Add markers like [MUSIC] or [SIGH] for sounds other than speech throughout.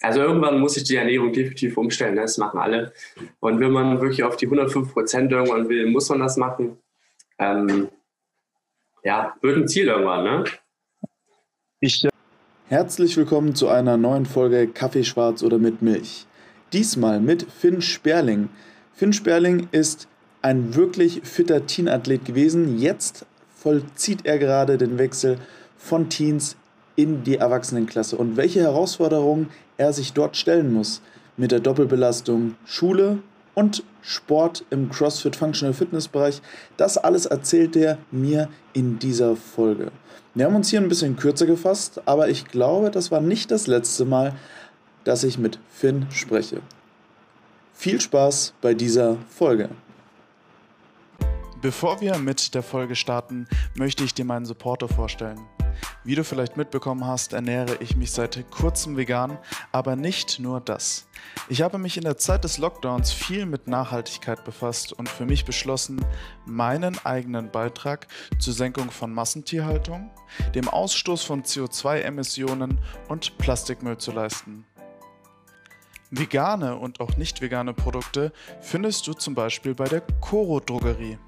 also irgendwann muss ich die Ernährung definitiv umstellen. Ne? Das machen alle. Und wenn man wirklich auf die 105 Prozent irgendwann will, muss man das machen. Ähm, ja, wird ein Ziel irgendwann, ne? Ich, äh Herzlich willkommen zu einer neuen Folge Kaffee schwarz oder mit Milch. Diesmal mit Finn Sperling. Finn Sperling ist ein wirklich fitter Teenathlet gewesen. Jetzt vollzieht er gerade den Wechsel von Teens in die Erwachsenenklasse und welche Herausforderungen er sich dort stellen muss mit der Doppelbelastung Schule und Sport im CrossFit Functional Fitness Bereich. Das alles erzählt er mir in dieser Folge. Wir haben uns hier ein bisschen kürzer gefasst, aber ich glaube, das war nicht das letzte Mal, dass ich mit Finn spreche. Viel Spaß bei dieser Folge. Bevor wir mit der Folge starten, möchte ich dir meinen Supporter vorstellen. Wie du vielleicht mitbekommen hast, ernähre ich mich seit kurzem vegan, aber nicht nur das. Ich habe mich in der Zeit des Lockdowns viel mit Nachhaltigkeit befasst und für mich beschlossen, meinen eigenen Beitrag zur Senkung von Massentierhaltung, dem Ausstoß von CO2-Emissionen und Plastikmüll zu leisten. Vegane und auch nicht vegane Produkte findest du zum Beispiel bei der Coro Drogerie.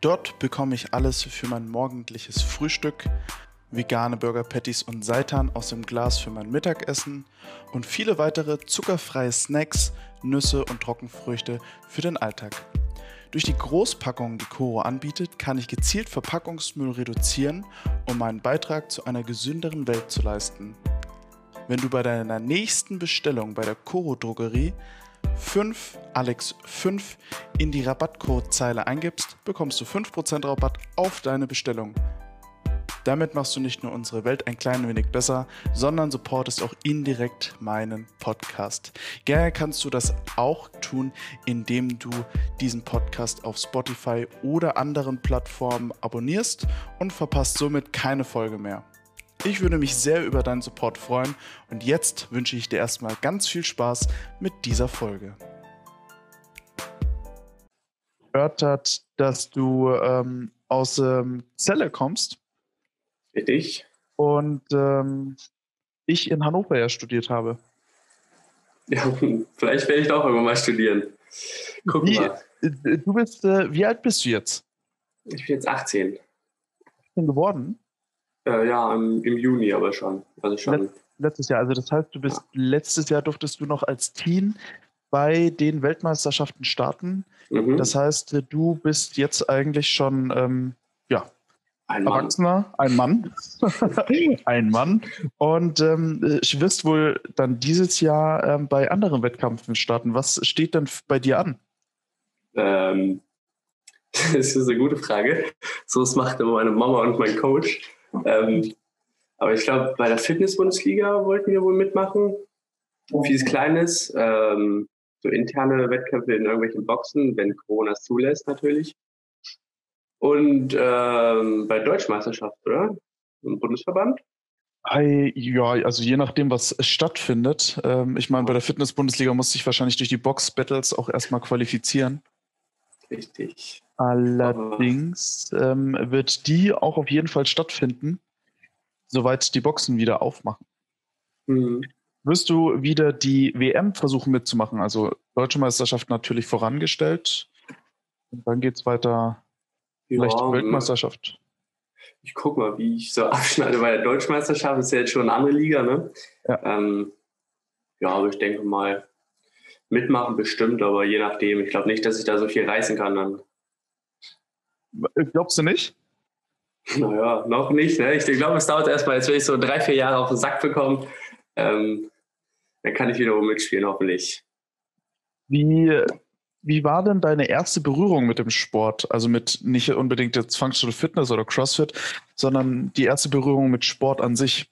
Dort bekomme ich alles für mein morgendliches Frühstück, vegane Burger Patties und Seitan aus dem Glas für mein Mittagessen und viele weitere zuckerfreie Snacks, Nüsse und Trockenfrüchte für den Alltag. Durch die Großpackungen, die Coro anbietet, kann ich gezielt Verpackungsmüll reduzieren, um meinen Beitrag zu einer gesünderen Welt zu leisten. Wenn du bei deiner nächsten Bestellung bei der Coro Drogerie 5 Alex 5 in die Rabattcode-Zeile eingibst, bekommst du 5% Rabatt auf deine Bestellung. Damit machst du nicht nur unsere Welt ein klein wenig besser, sondern supportest auch indirekt meinen Podcast. Gerne kannst du das auch tun, indem du diesen Podcast auf Spotify oder anderen Plattformen abonnierst und verpasst somit keine Folge mehr. Ich würde mich sehr über deinen Support freuen und jetzt wünsche ich dir erstmal ganz viel Spaß mit dieser Folge. Gehört hat, dass du ähm, aus ähm, Celle kommst Richtig. Und ähm, ich in Hannover ja studiert habe. Ja, [LAUGHS] vielleicht werde ich doch irgendwann mal studieren. Guck wie, mal. Äh, du bist, äh, wie alt bist du jetzt? Ich bin jetzt 18. 18 geworden? Äh, ja, im, im, Juni aber schon. Also schon. Let letztes Jahr. Also das heißt, du bist ja. letztes Jahr durftest du noch als Teen bei den Weltmeisterschaften starten. Mhm. Das heißt, du bist jetzt eigentlich schon ähm, ja, ein Erwachsener, ein Mann. [LAUGHS] ein Mann. Und ähm, ich wirst wohl dann dieses Jahr ähm, bei anderen Wettkämpfen starten. Was steht denn bei dir an? Ähm, [LAUGHS] das ist eine gute Frage. So was macht immer meine Mama und mein Coach. Ähm, aber ich glaube, bei der Fitness-Bundesliga wollten wir wohl mitmachen. Vieles Kleines. Ähm, so interne Wettkämpfe in irgendwelchen Boxen, wenn Corona es zulässt natürlich. Und ähm, bei Deutschmeisterschaft, oder? Im Bundesverband? Ja, also je nachdem, was stattfindet. Ähm, ich meine, bei der Fitness-Bundesliga muss ich wahrscheinlich durch die Box-Battles auch erstmal qualifizieren. Richtig. Allerdings ähm, wird die auch auf jeden Fall stattfinden, soweit die Boxen wieder aufmachen. Mhm. Wirst du wieder die WM versuchen mitzumachen? Also Deutsche Meisterschaft natürlich vorangestellt. Und dann geht es weiter Vielleicht ja, Weltmeisterschaft. Ich gucke mal, wie ich so [LAUGHS] abschneide bei der Deutschmeisterschaft. Ist ja jetzt schon eine andere Liga, ne? Ja, ähm, ja aber ich denke mal, mitmachen bestimmt, aber je nachdem. Ich glaube nicht, dass ich da so viel reißen kann dann. Glaubst du nicht? [LAUGHS] Naja, noch nicht. Ne? Ich glaube, es dauert erstmal, jetzt wenn ich so drei, vier Jahre auf den Sack bekomme, ähm, dann kann ich wiederum mitspielen, hoffentlich. Wie wie war denn deine erste Berührung mit dem Sport? Also mit nicht unbedingt jetzt Functional Fitness oder CrossFit, sondern die erste Berührung mit Sport an sich?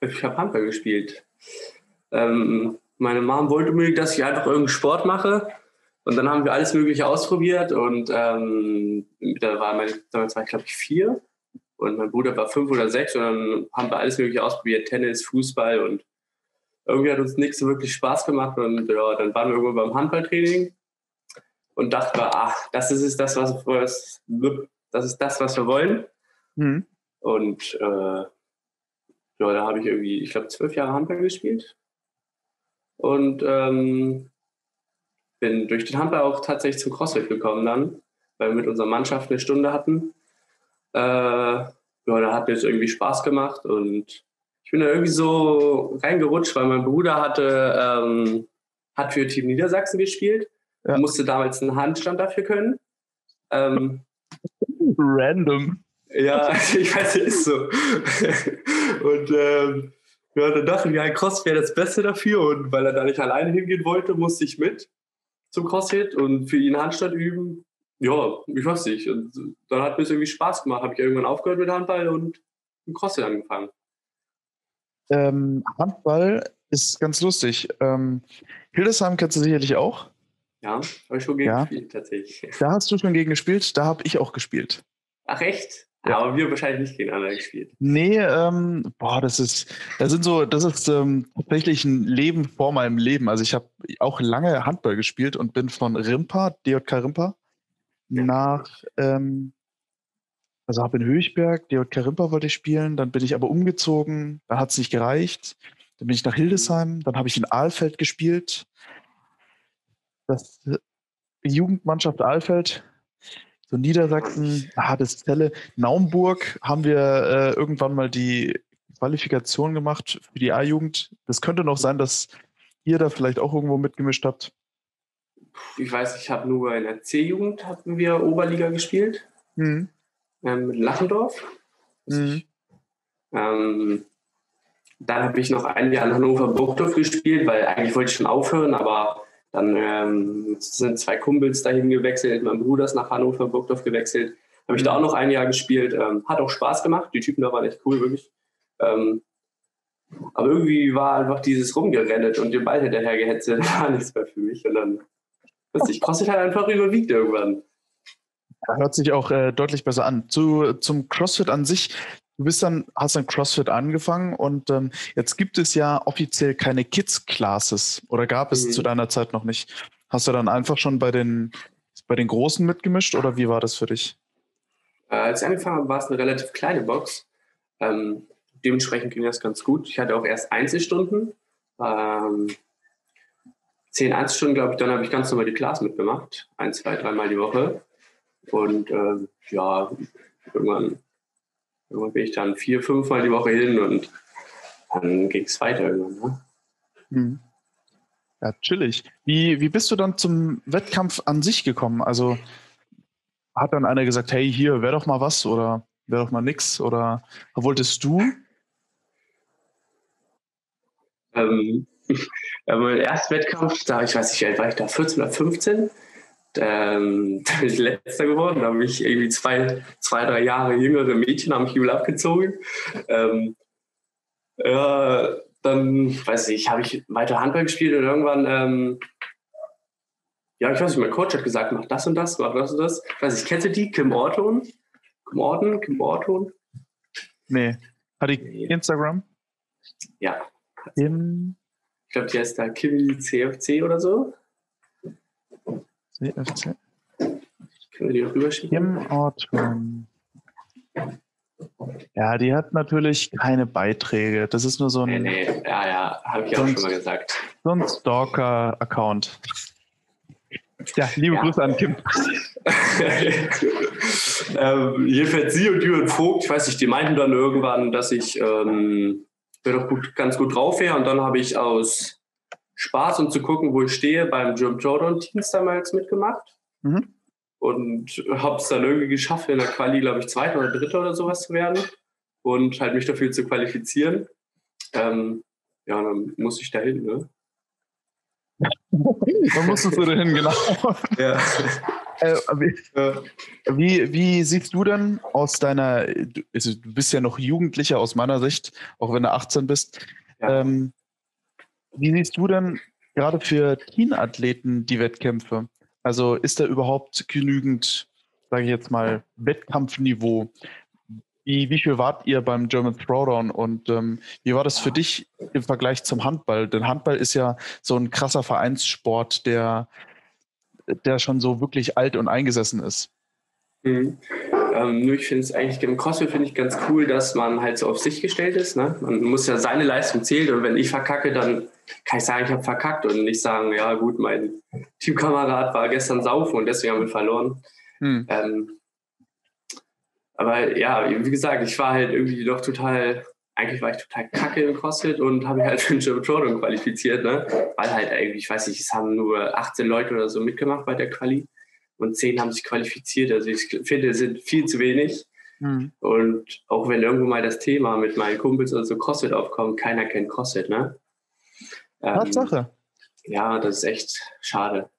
Ich habe Handball gespielt. Ähm, meine Mom wollte unbedingt, dass ich einfach irgendeinen Sport mache. Und dann haben wir alles Mögliche ausprobiert. Und ähm, da war mein, damals war ich, glaube ich, vier. Und mein Bruder war fünf oder sechs. Und dann haben wir alles Mögliche ausprobiert: Tennis, Fußball und irgendwie hat uns nichts so wirklich Spaß gemacht und ja, dann waren wir irgendwo beim Handballtraining und dachten wir, ach, das ist das, was wir, das ist das, was wir wollen. Mhm. Und äh, ja, da habe ich irgendwie, ich glaube, zwölf Jahre Handball gespielt. Und ähm, bin durch den Handball auch tatsächlich zum CrossFit gekommen dann, weil wir mit unserer Mannschaft eine Stunde hatten. Äh, ja, da hat mir es irgendwie Spaß gemacht und ich bin da irgendwie so reingerutscht, weil mein Bruder hatte, ähm, hat für Team Niedersachsen gespielt, ja. musste damals einen Handstand dafür können. Ähm, Random. Ja, [LAUGHS] ich weiß, es ist so. [LAUGHS] und ähm, ja, dann dachte ich, ja, Cross wäre das Beste dafür. Und weil er da nicht alleine hingehen wollte, musste ich mit zum CrossFit und für ihn Handstand üben. Ja, ich weiß nicht. Und dann hat mir es irgendwie Spaß gemacht. Habe ich irgendwann aufgehört mit Handball und im CrossFit angefangen. Ähm, Handball ist ganz lustig. Ähm, Hildesheim kennst du sicherlich auch. Ja, habe ich schon gegen ja. gespielt, tatsächlich. Da hast du schon gegen gespielt, da habe ich auch gespielt. Ach echt? Ja. Aber wir wahrscheinlich nicht gegeneinander gespielt. Nee, ähm, boah, das ist, das sind so, das ist ähm, tatsächlich ein Leben vor meinem Leben. Also ich habe auch lange Handball gespielt und bin von Rimpa, DJK Rimpa, ja. nach, ähm, also habe in Höchberg, DJK Rimpa wollte ich spielen, dann bin ich aber umgezogen, dann hat es nicht gereicht. Dann bin ich nach Hildesheim, dann habe ich in Ahlfeld gespielt. Das äh, Jugendmannschaft Ahlfeld, so Niedersachsen, Hadeszelle, Naumburg haben wir äh, irgendwann mal die Qualifikation gemacht für die A-Jugend. Das könnte noch sein, dass ihr da vielleicht auch irgendwo mitgemischt habt. Ich weiß, ich habe nur in der C-Jugend hatten wir Oberliga gespielt. Mhm. Ähm, mit Lachendorf. Mhm. Ähm, dann habe ich noch ein Jahr in Hannover Burgdorf gespielt, weil eigentlich wollte ich schon aufhören, aber dann ähm, sind zwei Kumpels dahin gewechselt, mein Bruder ist nach Hannover, Burgdorf gewechselt. Habe ich da auch noch ein Jahr gespielt. Ähm, hat auch Spaß gemacht. Die Typen da waren echt cool, wirklich. Ähm, aber irgendwie war einfach dieses Rumgerennet und den Ball hinterher gehetzelt, [LAUGHS] war nichts mehr für mich. Und dann, weiß ich, CrossFit halt einfach überwiegt irgendwann. Hört sich auch äh, deutlich besser an. Zu, zum CrossFit an sich, du bist dann, hast dann CrossFit angefangen und ähm, jetzt gibt es ja offiziell keine Kids-Classes oder gab es mhm. zu deiner Zeit noch nicht. Hast du dann einfach schon bei den, bei den Großen mitgemischt oder wie war das für dich? Äh, als ich angefangen habe, war es eine relativ kleine Box. Ähm, dementsprechend ging das ganz gut. Ich hatte auch erst Einzelstunden. Ähm, zehn Einzelstunden, glaube ich, dann habe ich ganz normal die Class mitgemacht. Ein, zwei, dreimal die Woche. Und äh, ja, irgendwann Irgendwann bin ich dann vier, fünfmal die Woche hin und dann ging es weiter irgendwann. Ne? Mhm. Ja, chillig. Wie, wie bist du dann zum Wettkampf an sich gekommen? Also hat dann einer gesagt, hey, hier, wäre doch mal was oder wäre doch mal nix oder wolltest du? Ähm, [LAUGHS] ja, mein erster Wettkampf, da ich weiß nicht, war ich da 14 oder 15 ähm, [LAUGHS] da bin ich letzter geworden. Da habe ich irgendwie zwei, zwei, drei Jahre jüngere Mädchen am Jubel abgezogen. Ähm, ja, dann, weiß ich, habe ich weiter Handball gespielt und irgendwann, ähm, ja, ich weiß nicht, mein Coach hat gesagt, mach das und das, mach das und das. Ich weiß ich, kennst die? Kim Orton? Kim Orton? Kim Orton? Nee. Hat die Instagram? Ja. Kim? Ich glaube, die heißt da Kim CFC oder so. CFC. Können wir die auch rüberschicken? Kim Orton. Ja, die hat natürlich keine Beiträge. Das ist nur so ein. Nee, nee. Ja, ja, habe ich auch schon mal gesagt. So ein Stalker-Account. Ja, liebe ja. Grüße an Kim. [LAUGHS] ähm, jedenfalls sie und Jürgen Vogt, ich weiß nicht, die meinten dann irgendwann, dass ich ähm, doch gut, ganz gut drauf wäre. Und dann habe ich aus Spaß und zu gucken, wo ich stehe, beim Jump Jordan Teams damals mitgemacht. Mhm. Und habe es dann irgendwie geschafft, in der Quali, glaube ich, Zweiter oder Dritter oder sowas zu werden. Und halt mich dafür zu qualifizieren. Ähm, ja, dann muss ich dahin, ne? [LAUGHS] dann musstest du dahin, genau. ja. [LAUGHS] Äh, wie, wie, wie, siehst du denn aus deiner, also du bist ja noch Jugendlicher aus meiner Sicht, auch wenn du 18 bist. Ja. Ähm, wie siehst du denn gerade für Teenathleten die Wettkämpfe? Also ist da überhaupt genügend, sage ich jetzt mal, Wettkampfniveau? Wie, wie viel wart ihr beim German Throwdown und ähm, wie war das für dich im Vergleich zum Handball? Denn Handball ist ja so ein krasser Vereinssport, der, der schon so wirklich alt und eingesessen ist. Mhm. Ähm, nur ich finde es eigentlich im CrossFit finde ich ganz cool, dass man halt so auf sich gestellt ist. Ne? Man muss ja seine Leistung zählen und wenn ich verkacke, dann kann ich sagen, ich habe verkackt und nicht sagen, ja gut, mein Teamkamerad war gestern saufen und deswegen haben wir verloren. Hm. Ähm, aber ja, wie gesagt, ich war halt irgendwie doch total, eigentlich war ich total kacke im CrossFit und habe mich halt für den Jordan qualifiziert, ne? Weil halt irgendwie, ich weiß nicht, es haben nur 18 Leute oder so mitgemacht bei der Quali und 10 haben sich qualifiziert. Also ich finde, es sind viel zu wenig. Mhm. Und auch wenn irgendwo mal das Thema mit meinen Kumpels oder so CrossFit aufkommt, keiner kennt CrossFit, ne? Ähm, Tatsache. Ja, das ist echt schade.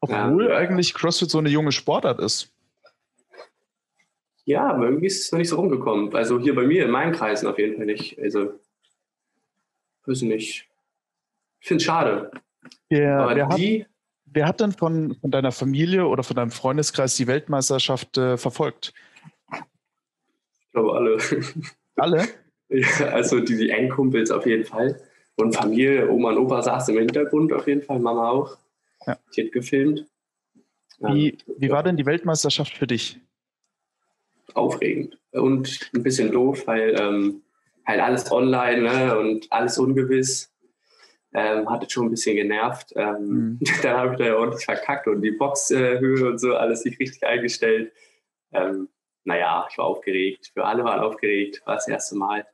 Obwohl ja. eigentlich CrossFit so eine junge Sportart ist. Ja, aber irgendwie ist es noch nicht so rumgekommen. Also hier bei mir, in meinen Kreisen auf jeden Fall nicht. Also, weiß nicht. Ich finde es schade. Ja, aber die, wer hat denn von, von deiner Familie oder von deinem Freundeskreis die Weltmeisterschaft äh, verfolgt? Ich glaube alle. Alle? [LAUGHS] ja, also die, die Endkumpels auf jeden Fall. Und Familie, Oma und Opa saß im Hintergrund auf jeden Fall, Mama auch. Ja. Die hat gefilmt. Wie, wie war denn die Weltmeisterschaft für dich? aufregend und ein bisschen doof, weil ähm, halt alles online ne, und alles ungewiss. Ähm, hatte schon ein bisschen genervt. Ähm, mhm. [LAUGHS] Dann habe ich da ja ordentlich verkackt und die Boxhöhe und so alles nicht richtig eingestellt. Ähm, naja, ich war aufgeregt. Wir alle waren aufgeregt. War das erste Mal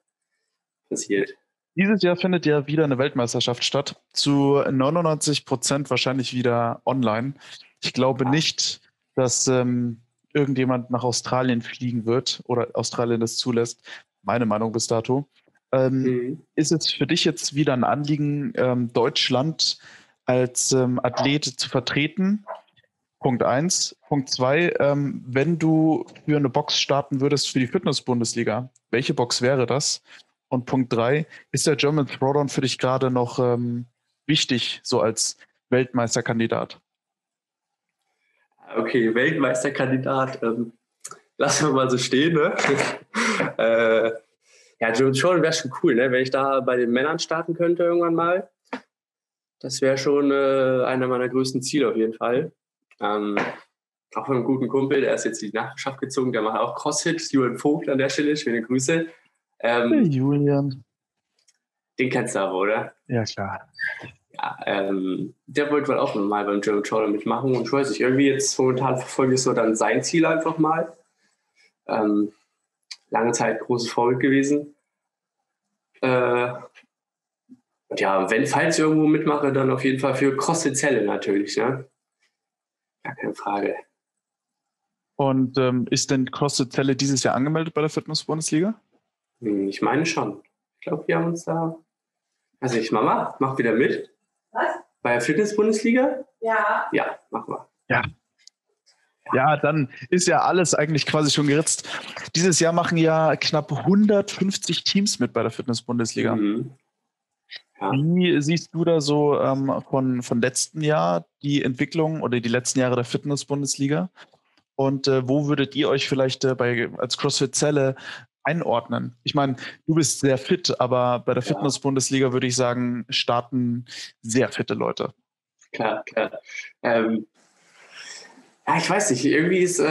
passiert. Dieses Jahr findet ja wieder eine Weltmeisterschaft statt. Zu 99 Prozent wahrscheinlich wieder online. Ich glaube ja. nicht, dass ähm, irgendjemand nach Australien fliegen wird oder Australien das zulässt. Meine Meinung bis dato. Ähm, mhm. Ist es für dich jetzt wieder ein Anliegen, ähm, Deutschland als ähm, Athlet zu vertreten? Punkt eins. Punkt zwei, ähm, wenn du für eine Box starten würdest für die Fitness-Bundesliga, welche Box wäre das? Und Punkt drei, ist der German Throwdown für dich gerade noch ähm, wichtig, so als Weltmeisterkandidat? Okay, Weltmeisterkandidat. Ähm, lassen wir mal so stehen. Ne? [LAUGHS] äh, ja, Joe Jordan wäre schon cool, ne? wenn ich da bei den Männern starten könnte irgendwann mal. Das wäre schon äh, einer meiner größten Ziele auf jeden Fall. Ähm, auch von einem guten Kumpel, der ist jetzt in die Nachbarschaft gezogen, der macht auch CrossFit, Julian Vogt an der Stelle, schöne Grüße. Ähm, hey, Julian. Den kennst du aber, oder? Ja, klar ja, ähm, der wollte wohl auch mal beim German Trawler mitmachen und ich weiß nicht, irgendwie jetzt momentan verfolge ich so dann sein Ziel einfach mal. Ähm, lange Zeit großes Vorbild gewesen. Äh, ja, wenn, falls ich irgendwo mitmache, dann auf jeden Fall für CrossFit Zelle natürlich, ne? Gar keine Frage. Und ähm, ist denn CrossFit Zelle dieses Jahr angemeldet bei der Fitness-Bundesliga? Hm, ich meine schon. Ich glaube, wir haben uns da. Also ich, Mama, mach wieder mit. Was? Bei der Fitness-Bundesliga? Ja. Ja, machen wir. Ja. Ja, dann ist ja alles eigentlich quasi schon geritzt. Dieses Jahr machen ja knapp 150 Teams mit bei der Fitness-Bundesliga. Mhm. Ja. Wie siehst du da so ähm, von, von letzten Jahr die Entwicklung oder die letzten Jahre der Fitness-Bundesliga? Und äh, wo würdet ihr euch vielleicht äh, bei, als CrossFit Zelle einordnen? Ich meine, du bist sehr fit, aber bei der ja. Fitness-Bundesliga würde ich sagen, starten sehr fitte Leute. Klar, klar. Ähm, ja, ich weiß nicht, irgendwie ist, äh,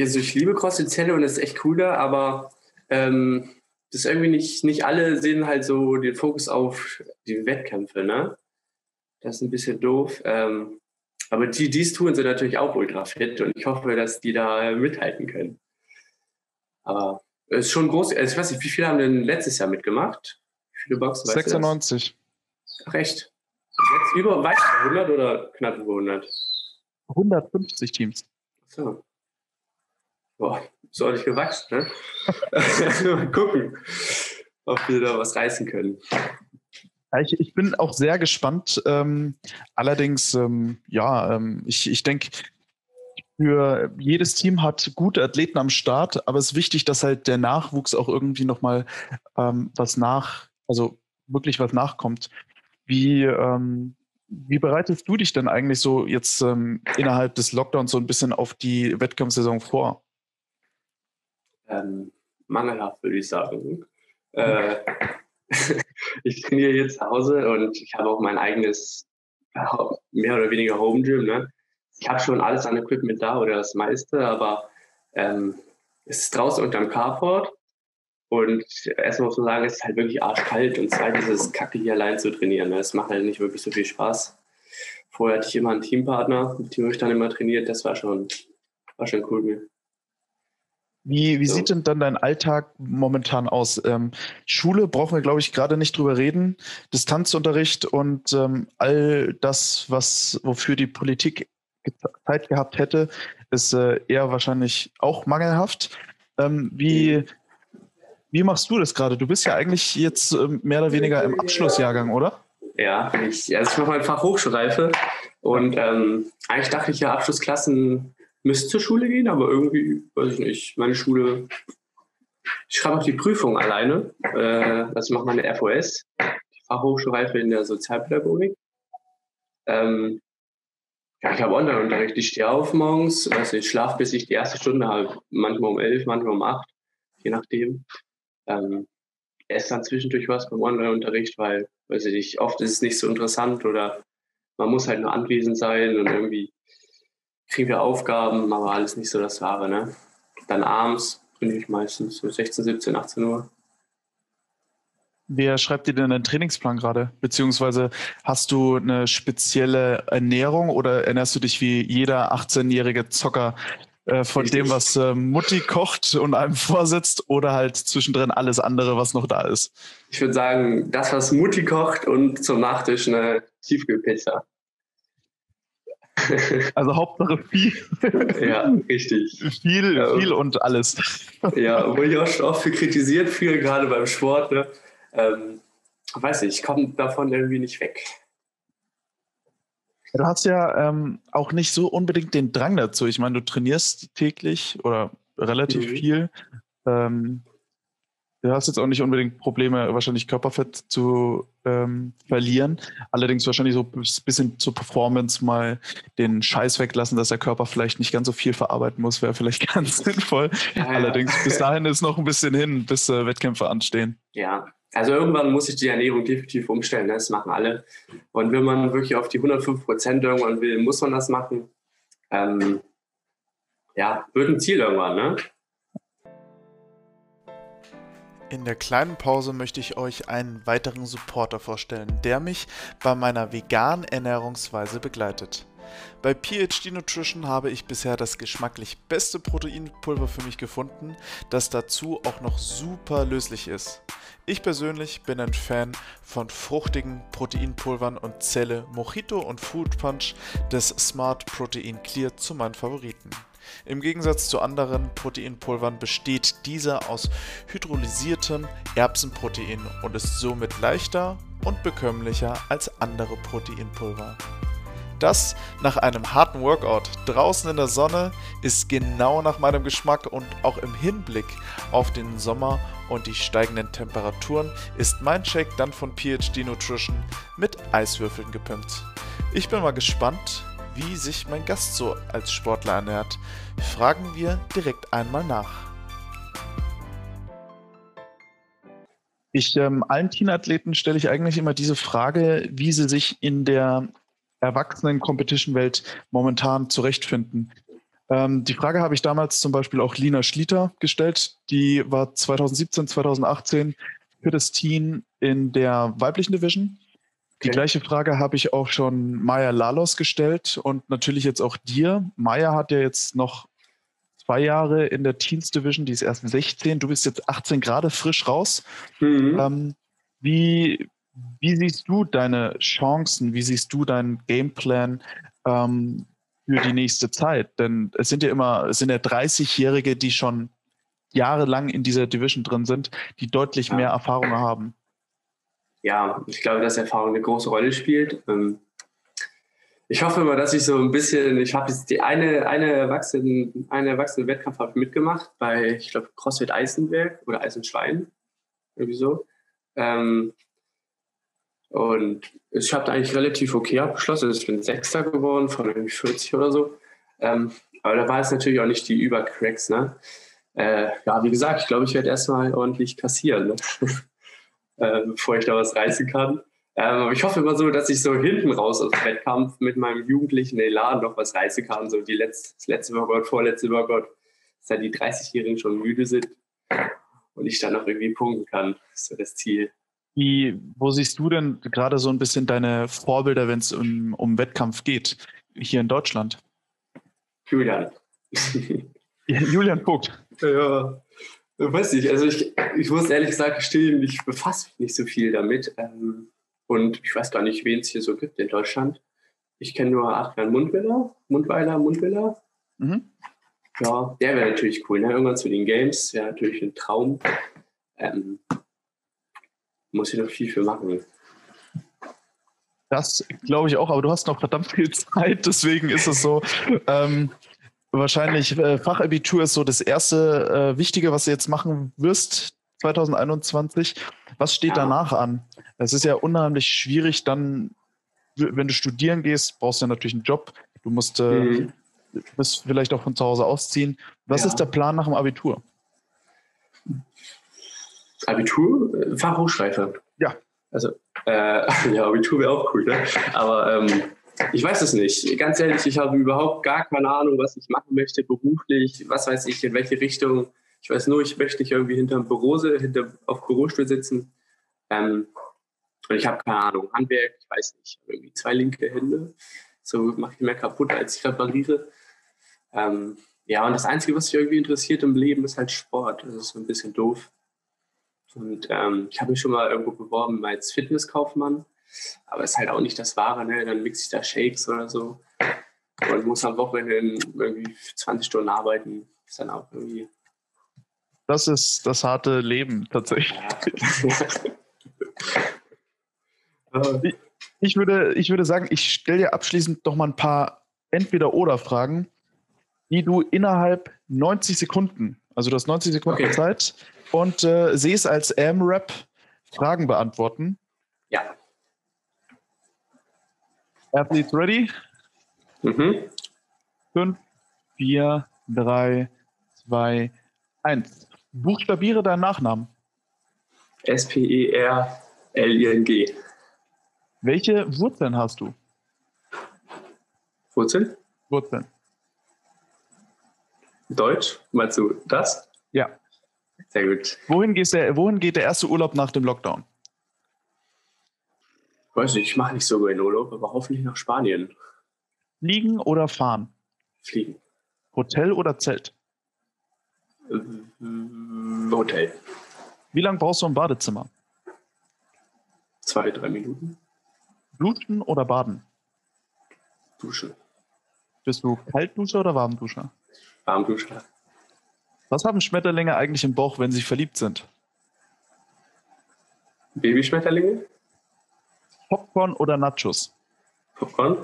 also ich liebe CrossFit-Zelle und das ist echt cool da, aber ähm, das ist irgendwie nicht, nicht alle sehen halt so den Fokus auf die Wettkämpfe, ne? Das ist ein bisschen doof. Ähm, aber die, die es tun, sind natürlich auch ultra fit und ich hoffe, dass die da mithalten können. Aber ist schon groß. Also ich weiß nicht, wie viele haben denn letztes Jahr mitgemacht? Wie viele Boxen? 96. Ach, echt? Jetzt über, weit über 100 oder knapp über 100? 150 Teams. So. Boah, ist ordentlich gewachsen, ne? [LAUGHS] Mal gucken, ob wir da was reißen können. Ich, ich bin auch sehr gespannt. Ähm, allerdings, ähm, ja, ähm, ich, ich denke, für jedes Team hat gute Athleten am Start, aber es ist wichtig, dass halt der Nachwuchs auch irgendwie nochmal ähm, was nach, also wirklich was nachkommt. Wie, ähm, wie bereitest du dich denn eigentlich so jetzt ähm, innerhalb des Lockdowns so ein bisschen auf die Wettkampfsaison vor? Ähm, mangelhaft, würde ich sagen. Äh, [LAUGHS] ich trainiere hier zu Hause und ich habe auch mein eigenes, mehr oder weniger Home Gym. Ne? ich habe schon alles an Equipment da oder das meiste, aber Ähm, es ist draußen unterm Carport und erstmal muss man sagen, es ist halt wirklich arschkalt und zweitens ist es kacke, hier allein zu trainieren. Es macht halt nicht wirklich so viel Spaß. Vorher hatte ich immer einen Teampartner, mit dem habe ich dann immer trainiert. Das war schon, war schon cool. Wie, wie so. sieht denn dann dein Alltag momentan aus? Ähm, Schule brauchen wir, glaube ich, gerade nicht drüber reden. Distanzunterricht und ähm, all das, was wofür die Politik Zeit gehabt hätte, ist äh, eher wahrscheinlich auch mangelhaft. Ähm, wie, wie machst du das gerade? Du bist ja eigentlich jetzt äh, mehr oder weniger im Abschlussjahrgang, oder? Ja, ich, also ich mache meine Fachhochschulreife und ähm, eigentlich dachte ich ja, Abschlussklassen müsste zur Schule gehen, aber irgendwie, weiß ich nicht, meine Schule, ich schreibe auch die Prüfung alleine. Äh, das macht meine FOS, die Fachhochschulreife in der Sozialpädagogik. Ähm, ja, ich habe Online-Unterricht. Ich stehe auf morgens, also ich schlafe, bis ich die erste Stunde habe. Manchmal um elf, manchmal um acht, je nachdem. Ähm, esse dann zwischendurch was beim Online-Unterricht, weil, weiß ich nicht, oft ist es nicht so interessant oder man muss halt nur anwesend sein und irgendwie kriegen wir Aufgaben, aber alles nicht so das Wahre. Ne? Dann abends bin ich meistens so 16, 17, 18 Uhr. Wer schreibt dir denn deinen Trainingsplan gerade? Beziehungsweise hast du eine spezielle Ernährung oder ernährst du dich wie jeder 18-jährige Zocker äh, von dem, was äh, Mutti kocht und einem vorsetzt oder halt zwischendrin alles andere, was noch da ist? Ich würde sagen, das, was Mutti kocht und zum Nachtisch eine Tiefkühlpizza. [LAUGHS] Also Hauptsache viel. ja, richtig. Viel, ja, viel und alles. ja, wo ich auch schon oft für kritisiert fühle, gerade beim Sport. Ne? Ähm, weiß ich, ich komme davon irgendwie nicht weg. Du hast ja ähm, auch nicht so unbedingt den Drang dazu. Ich meine, du trainierst täglich oder relativ mhm. viel. Ähm, Du hast jetzt auch nicht unbedingt Probleme, wahrscheinlich Körperfett zu ähm, verlieren. Allerdings wahrscheinlich so ein bisschen zur Performance mal den Scheiß weglassen, dass der Körper vielleicht nicht ganz so viel verarbeiten muss, wäre vielleicht [LAUGHS] ganz sinnvoll. Ja, Allerdings ja. bis dahin ist noch ein bisschen hin, bis äh, Wettkämpfe anstehen. Ja, also irgendwann muss ich die Ernährung definitiv umstellen. Ne? Das machen alle. Und wenn man wirklich auf die 105 Prozent irgendwann will, muss man das machen. Ähm, ja, wird ein Ziel irgendwann, ne? In der kleinen Pause möchte ich euch einen weiteren Supporter vorstellen, der mich bei meiner veganen Ernährungsweise begleitet. Bei PhD Nutrition habe ich bisher das geschmacklich beste Proteinpulver für mich gefunden, das dazu auch noch super löslich ist. Ich persönlich bin ein Fan von fruchtigen Proteinpulvern und zähle Mojito und Food Punch des Smart Protein Clear zu meinen Favoriten. Im Gegensatz zu anderen Proteinpulvern besteht dieser aus hydrolysiertem Erbsenprotein und ist somit leichter und bekömmlicher als andere Proteinpulver. Das nach einem harten Workout draußen in der Sonne ist genau nach meinem Geschmack und auch im Hinblick auf den Sommer und die steigenden Temperaturen ist mein Shake dann von PhD Nutrition mit Eiswürfeln gepimpt. Ich bin mal gespannt, wie sich mein Gast so als Sportler ernährt, fragen wir direkt einmal nach. Ich, ähm, allen Teenathleten stelle ich eigentlich immer diese Frage, wie sie sich in der Erwachsenen-Competition-Welt momentan zurechtfinden. Ähm, die Frage habe ich damals zum Beispiel auch Lina Schlieter gestellt. Die war 2017, 2018 für das Team in der weiblichen Division die gleiche Frage habe ich auch schon Maya Lalos gestellt und natürlich jetzt auch dir. Maya hat ja jetzt noch zwei Jahre in der Teens Division, die ist erst 16. Du bist jetzt 18 Grad frisch raus. Mhm. Ähm, wie, wie siehst du deine Chancen? Wie siehst du deinen Gameplan ähm, für die nächste Zeit? Denn es sind ja immer, es sind ja 30-Jährige, die schon jahrelang in dieser Division drin sind, die deutlich mehr Erfahrung haben ja, ich glaube, dass Erfahrung eine große Rolle spielt. Ähm, ich hoffe immer, dass ich so ein bisschen, ich habe jetzt die eine, eine erwachsene, eine erwachsene Wettkampf habe mitgemacht bei, ich glaube, CrossFit Eisenberg oder Eisenschwein, irgendwie so. Ähm, und ich habe eigentlich relativ okay abgeschlossen. Also ich bin Sechster geworden von irgendwie 40 oder so. Ähm, aber da war es natürlich auch nicht die Übercracks, ne? Äh, ja, wie gesagt, ich glaube, ich werde erstmal ordentlich kassieren. Ne? [LAUGHS] äh, bevor ich da was reißen kann. Ähm, aber ich hoffe immer so, dass ich so hinten raus aus dem Wettkampf mit meinem jugendlichen Elan noch was reißen kann. So die letzte, das letzte Workout, vorletzte Workout dass die 30-Jährigen schon müde sind und ich dann noch irgendwie punkten kann. Das ist so das Ziel. Wie, wo siehst du denn gerade so ein bisschen deine Vorbilder, wenn es um, um Wettkampf geht, hier in Deutschland? Julian. [LAUGHS] Julian Vogt. Ja, weiß nicht. Also ich, ich muss ehrlich gesagt gestehen, ich befasse mich nicht so viel damit. Ähm, und ich weiß gar nicht, wen es hier so gibt in Deutschland. Ich kenne nur Adrian Mundwiller, Mundweiler, Mundwiller. Mhm. Ja, der wäre natürlich cool. Ne? Irgendwann zu den Games wäre natürlich ein Traum. Ähm, muss ich noch viel für machen. Das glaube ich auch, aber du hast noch verdammt viel [LAUGHS] Zeit, deswegen ist es so. Ähm, wahrscheinlich äh, Fachabitur ist so das erste äh, Wichtige, was du jetzt machen wirst 2021. Was steht ja. danach an? Es ist ja unheimlich schwierig, dann, wenn du studieren gehst, brauchst du ja natürlich einen Job. Du musst, äh, mhm. musst vielleicht auch von zu Hause ausziehen. Was ja. ist der Plan nach dem Abitur? Abitur? Äh, Fachhochschreife. Ja. Also, äh, [LAUGHS] ja, Abitur wäre auch cool, ne? Aber ähm, ich weiß es nicht. Ganz ehrlich, ich habe überhaupt gar keine Ahnung, was ich machen möchte beruflich, was weiß ich, in welche Richtung. Ich weiß nur, ich möchte nicht irgendwie hinterm Büro, hinter, auf Bürostuhl sitzen. Ähm, und ich habe keine Ahnung, Handwerk, ich weiß nicht, irgendwie zwei linke Hände. So mache ich mehr kaputt, als ich repariere. Ähm, ja, und das Einzige, was mich irgendwie interessiert im Leben, ist halt Sport. Das ist so ein bisschen doof. Und ähm, ich habe mich schon mal irgendwo beworben als Fitnesskaufmann. Aber ist halt auch nicht das Wahre, ne? Dann mixe ich da Shakes oder so. Und muss am Wochenende irgendwie 20 Stunden arbeiten. Ist dann auch irgendwie. Das ist das harte Leben tatsächlich. Ja. [LAUGHS] ich, würde, ich würde sagen, ich stelle dir abschließend noch mal ein paar Entweder-Oder-Fragen, die du innerhalb 90 Sekunden, also du hast 90 Sekunden okay. Zeit, und äh, sehe es als M-Rap Fragen beantworten. Ja. Athletes ready? Mhm. 5, 4, 3, 2, 1. Buchstabiere deinen Nachnamen. S-P-E-R-L-I-N-G. Welche Wurzeln hast du? Wurzeln? Wurzeln. Deutsch? Meinst du das? Ja. Sehr gut. Wohin, gehst der, wohin geht der erste Urlaub nach dem Lockdown? Weiß nicht, ich mache nicht so in Urlaub, aber hoffentlich nach Spanien. Fliegen oder fahren? Fliegen. Hotel oder Zelt? Äh, Hotel. Wie lange brauchst du im Badezimmer? Zwei, drei Minuten. Duschen oder baden? Duschen. Bist du Kaltduscher oder Warmduscher? Warmduscher. Was haben Schmetterlinge eigentlich im Bauch, wenn sie verliebt sind? Babyschmetterlinge? Popcorn oder Nachos? Popcorn.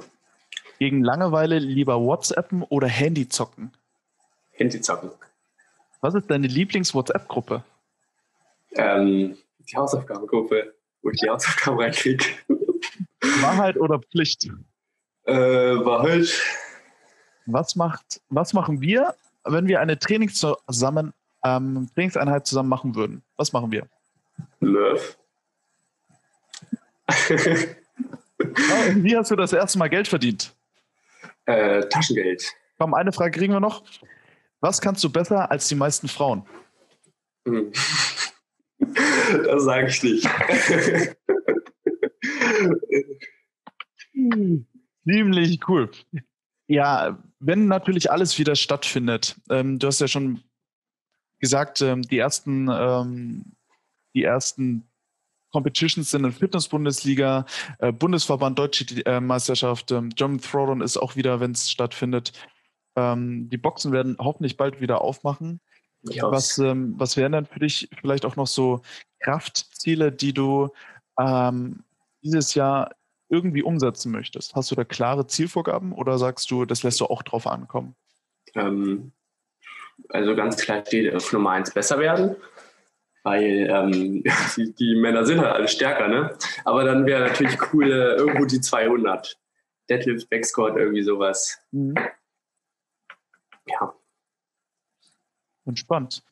Gegen Langeweile lieber WhatsAppen oder Handy zocken? Handy zocken. Was ist deine Lieblings-WhatsApp-Gruppe? Ähm, die Hausaufgabengruppe, wo ich die Hausaufgaben reinkriege. [LAUGHS] Wahrheit oder Pflicht? Äh, Wahrheit. Was, macht, was machen wir, wenn wir eine Trainings zusammen, ähm, Trainingseinheit zusammen machen würden? Was machen wir? Nerf. Wie hast du das erste Mal Geld verdient? Äh, Taschengeld. Komm, eine Frage kriegen wir noch. Was kannst du besser als die meisten Frauen? Hm. [LAUGHS] Das sage ich nicht. [LAUGHS] Ziemlich cool. Ja, wenn natürlich alles wieder stattfindet. Ähm, du hast ja schon gesagt, ähm, die ersten, ähm, die ersten Competitions sind in Fitness-Bundesliga, äh, Bundesverband Deutsche äh, Meisterschaft, ähm, German Throwdown ist auch wieder, wenn es stattfindet. Ähm, die Boxen werden hoffentlich bald wieder aufmachen. Was, ähm, was wären dann für dich vielleicht auch noch so Kraftziele, die du dieses Jahr irgendwie umsetzen möchtest? Hast du da klare Zielvorgaben oder sagst du, das lässt du auch drauf ankommen? Ähm, also ganz klar steht auf Nummer eins besser werden weil ähm, [LAUGHS] die, die, Männer sind halt alle stärker, ne? Aber dann wäre natürlich cool, äh, irgendwo die 200. Deadlift, Backsquat, irgendwie sowas. Mhm. Ja. Entspannt.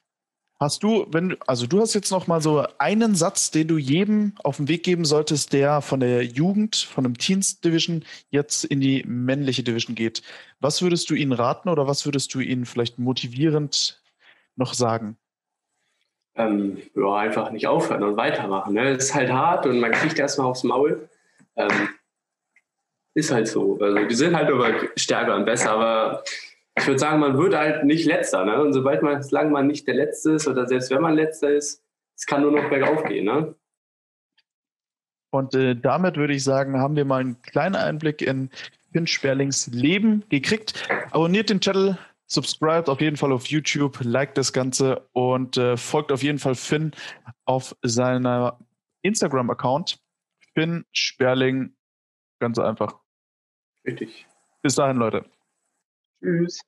Hast du, wenn also du hast jetzt noch mal so einen Satz, den du jedem auf den Weg geben solltest, der von der Jugend, von einem Teens Division jetzt in die männliche Division geht. Was würdest du ihnen raten oder was würdest du ihnen vielleicht motivierend noch sagen? Ähm, ja, einfach nicht aufhören und weitermachen. Ne? Es ist halt hart und man kriegt erstmal aufs Maul. Ähm, ist halt so. Also die sind halt immer stärker und besser, aber ich würde sagen, man wird halt nicht letzter. Ne? Und sobald man, solange man nicht der Letzte ist oder selbst wenn man letzter ist, es kann nur noch bergauf gehen. Ne? Und äh, damit würde ich sagen, haben wir mal einen kleinen Einblick in Finn Sperlings Leben gekriegt. Abonniert den Channel, subscribt auf jeden Fall auf YouTube, liked das Ganze und äh, folgt auf jeden Fall Finn auf seiner Instagram-Account. Finn Sperling, ganz einfach. Richtig. Bis dahin, Leute. Tschüss.